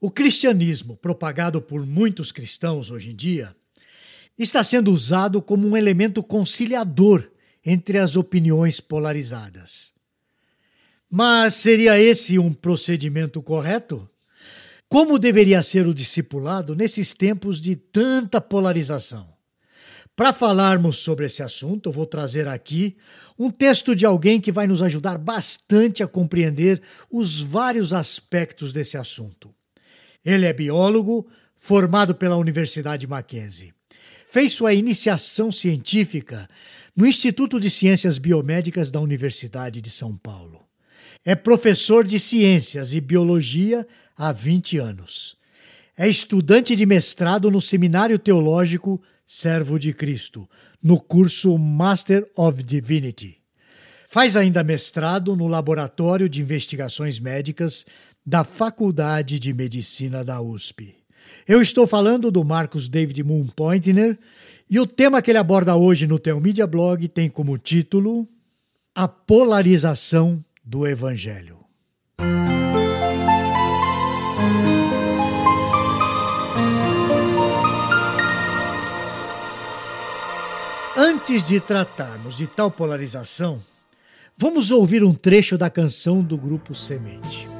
O cristianismo, propagado por muitos cristãos hoje em dia, está sendo usado como um elemento conciliador entre as opiniões polarizadas. Mas seria esse um procedimento correto? Como deveria ser o discipulado nesses tempos de tanta polarização? Para falarmos sobre esse assunto, eu vou trazer aqui um texto de alguém que vai nos ajudar bastante a compreender os vários aspectos desse assunto. Ele é biólogo, formado pela Universidade Mackenzie. Fez sua iniciação científica no Instituto de Ciências Biomédicas da Universidade de São Paulo. É professor de ciências e biologia há 20 anos. É estudante de mestrado no Seminário Teológico Servo de Cristo, no curso Master of Divinity. Faz ainda mestrado no Laboratório de Investigações Médicas da Faculdade de Medicina da USP. Eu estou falando do Marcos David Moon Pointner e o tema que ele aborda hoje no Teomídia Blog tem como título A Polarização do Evangelho. Antes de tratarmos de tal polarização, vamos ouvir um trecho da canção do grupo Semente.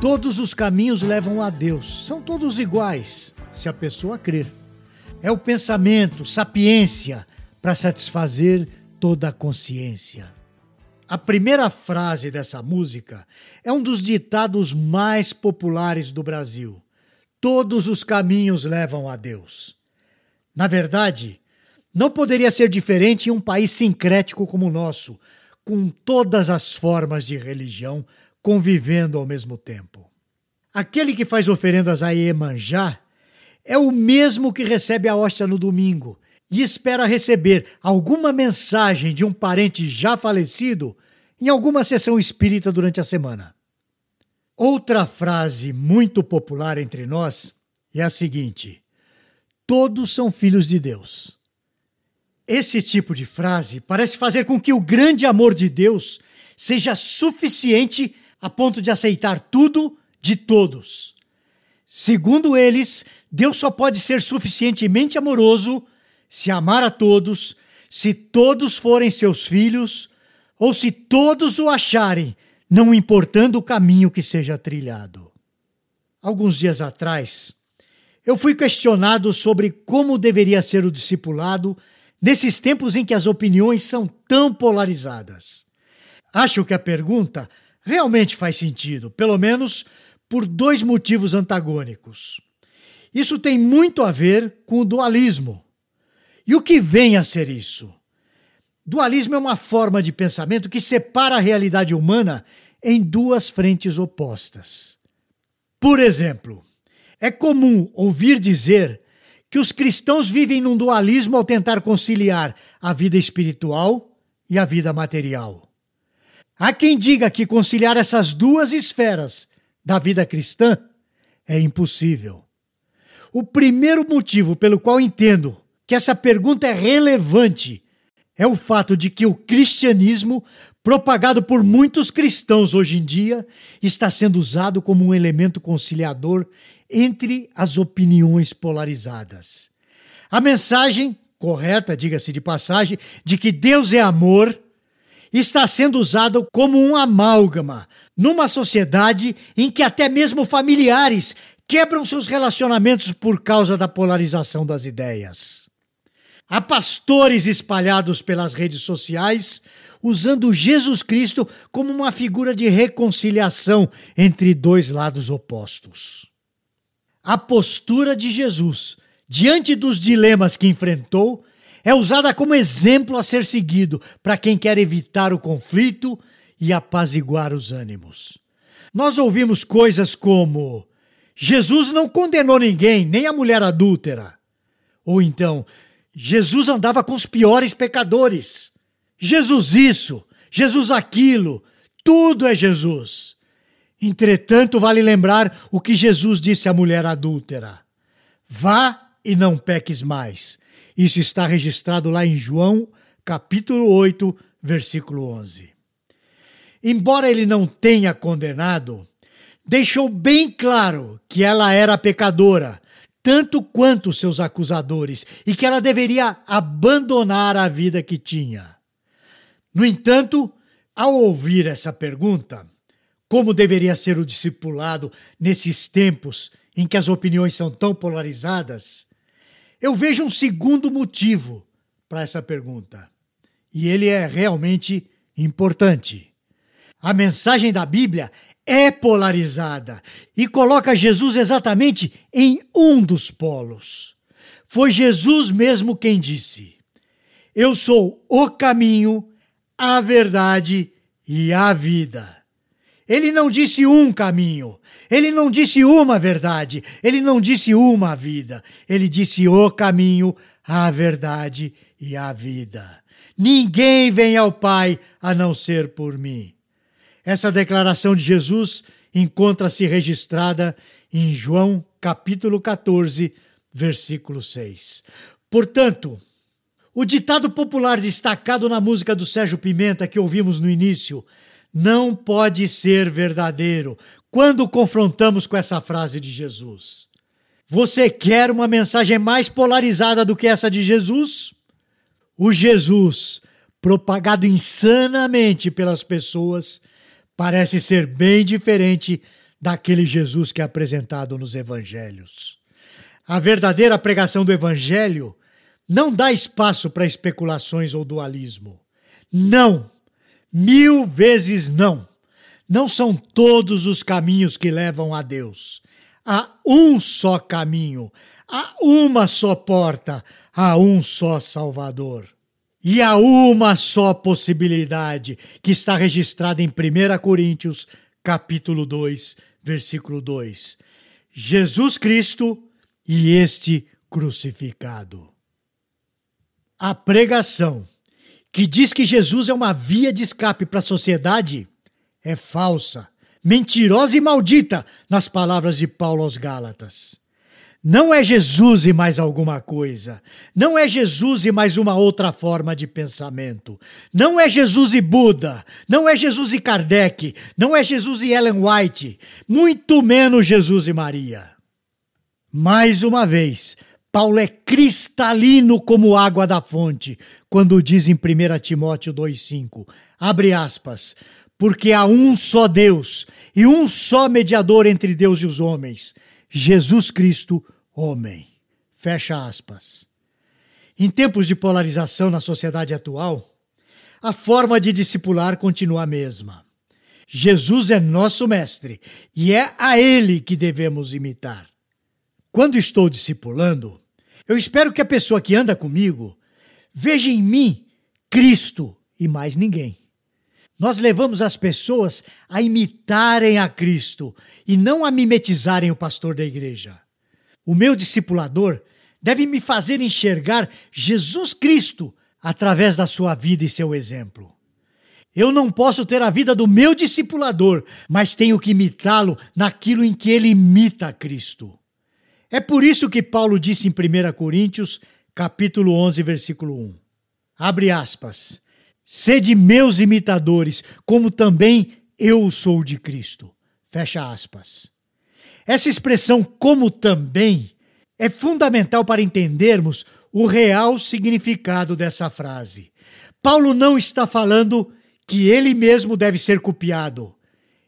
Todos os caminhos levam a Deus, são todos iguais, se a pessoa crer. É o pensamento, sapiência, para satisfazer toda a consciência. A primeira frase dessa música é um dos ditados mais populares do Brasil. Todos os caminhos levam a Deus. Na verdade, não poderia ser diferente em um país sincrético como o nosso, com todas as formas de religião convivendo ao mesmo tempo. Aquele que faz oferendas a Iemanjá é o mesmo que recebe a hóstia no domingo e espera receber alguma mensagem de um parente já falecido em alguma sessão espírita durante a semana. Outra frase muito popular entre nós é a seguinte: Todos são filhos de Deus. Esse tipo de frase parece fazer com que o grande amor de Deus seja suficiente a ponto de aceitar tudo de todos. Segundo eles, Deus só pode ser suficientemente amoroso se amar a todos, se todos forem seus filhos, ou se todos o acharem, não importando o caminho que seja trilhado. Alguns dias atrás, eu fui questionado sobre como deveria ser o discipulado nesses tempos em que as opiniões são tão polarizadas? Acho que a pergunta realmente faz sentido, pelo menos por dois motivos antagônicos. Isso tem muito a ver com o dualismo. E o que vem a ser isso? Dualismo é uma forma de pensamento que separa a realidade humana em duas frentes opostas. Por exemplo, é comum ouvir dizer que os cristãos vivem num dualismo ao tentar conciliar a vida espiritual e a vida material. Há quem diga que conciliar essas duas esferas da vida cristã é impossível. O primeiro motivo pelo qual entendo que essa pergunta é relevante é o fato de que o cristianismo, propagado por muitos cristãos hoje em dia, está sendo usado como um elemento conciliador entre as opiniões polarizadas. A mensagem correta, diga-se de passagem, de que Deus é amor, está sendo usada como um amálgama numa sociedade em que até mesmo familiares quebram seus relacionamentos por causa da polarização das ideias. Há pastores espalhados pelas redes sociais usando Jesus Cristo como uma figura de reconciliação entre dois lados opostos. A postura de Jesus diante dos dilemas que enfrentou é usada como exemplo a ser seguido para quem quer evitar o conflito e apaziguar os ânimos. Nós ouvimos coisas como: Jesus não condenou ninguém, nem a mulher adúltera. Ou então, Jesus andava com os piores pecadores. Jesus isso, Jesus aquilo, tudo é Jesus. Entretanto, vale lembrar o que Jesus disse à mulher adúltera: Vá e não peques mais. Isso está registrado lá em João, capítulo 8, versículo 11. Embora ele não tenha condenado, deixou bem claro que ela era pecadora, tanto quanto seus acusadores, e que ela deveria abandonar a vida que tinha. No entanto, ao ouvir essa pergunta, como deveria ser o discipulado nesses tempos em que as opiniões são tão polarizadas, eu vejo um segundo motivo para essa pergunta. E ele é realmente importante. A mensagem da Bíblia é polarizada e coloca Jesus exatamente em um dos polos. Foi Jesus mesmo quem disse: Eu sou o caminho, a verdade e a vida. Ele não disse um caminho, ele não disse uma verdade, ele não disse uma vida, ele disse o caminho, a verdade e a vida. Ninguém vem ao Pai a não ser por mim. Essa declaração de Jesus encontra-se registrada em João capítulo 14, versículo 6. Portanto, o ditado popular destacado na música do Sérgio Pimenta que ouvimos no início, não pode ser verdadeiro quando confrontamos com essa frase de Jesus. Você quer uma mensagem mais polarizada do que essa de Jesus? O Jesus, propagado insanamente pelas pessoas, parece ser bem diferente daquele Jesus que é apresentado nos evangelhos. A verdadeira pregação do evangelho não dá espaço para especulações ou dualismo. Não! Mil vezes não. Não são todos os caminhos que levam a Deus. Há um só caminho, há uma só porta, há um só Salvador. E há uma só possibilidade que está registrada em 1 Coríntios, capítulo 2, versículo 2. Jesus Cristo e este crucificado. A pregação que diz que Jesus é uma via de escape para a sociedade é falsa, mentirosa e maldita, nas palavras de Paulo aos Gálatas. Não é Jesus e mais alguma coisa. Não é Jesus e mais uma outra forma de pensamento. Não é Jesus e Buda. Não é Jesus e Kardec. Não é Jesus e Ellen White. Muito menos Jesus e Maria. Mais uma vez, Paulo é cristalino como água da fonte, quando diz em 1 Timóteo 2,5, abre aspas, porque há um só Deus e um só mediador entre Deus e os homens, Jesus Cristo, homem. Fecha aspas. Em tempos de polarização na sociedade atual, a forma de discipular continua a mesma. Jesus é nosso mestre e é a ele que devemos imitar. Quando estou discipulando, eu espero que a pessoa que anda comigo veja em mim Cristo e mais ninguém. Nós levamos as pessoas a imitarem a Cristo e não a mimetizarem o pastor da igreja. O meu discipulador deve me fazer enxergar Jesus Cristo através da sua vida e seu exemplo. Eu não posso ter a vida do meu discipulador, mas tenho que imitá-lo naquilo em que ele imita Cristo. É por isso que Paulo disse em 1 Coríntios, capítulo 11, versículo 1. Abre aspas. Sede meus imitadores, como também eu sou de Cristo. Fecha aspas. Essa expressão como também é fundamental para entendermos o real significado dessa frase. Paulo não está falando que ele mesmo deve ser copiado.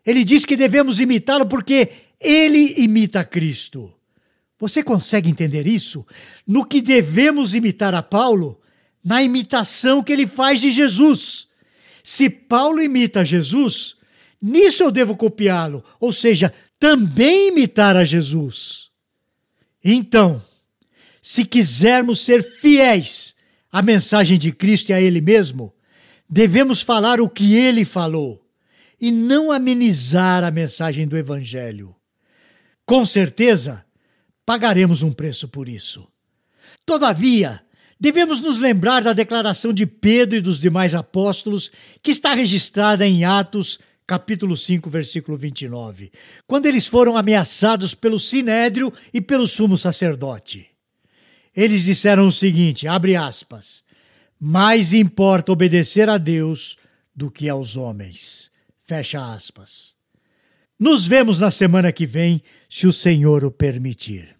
Ele diz que devemos imitá-lo porque ele imita Cristo. Você consegue entender isso? No que devemos imitar a Paulo? Na imitação que ele faz de Jesus. Se Paulo imita Jesus, nisso eu devo copiá-lo, ou seja, também imitar a Jesus. Então, se quisermos ser fiéis à mensagem de Cristo e a Ele mesmo, devemos falar o que Ele falou e não amenizar a mensagem do Evangelho. Com certeza, pagaremos um preço por isso. Todavia, devemos nos lembrar da declaração de Pedro e dos demais apóstolos que está registrada em Atos capítulo 5, versículo 29, quando eles foram ameaçados pelo sinédrio e pelo sumo sacerdote. Eles disseram o seguinte, abre aspas, mais importa obedecer a Deus do que aos homens. Fecha aspas. Nos vemos na semana que vem, se o Senhor o permitir.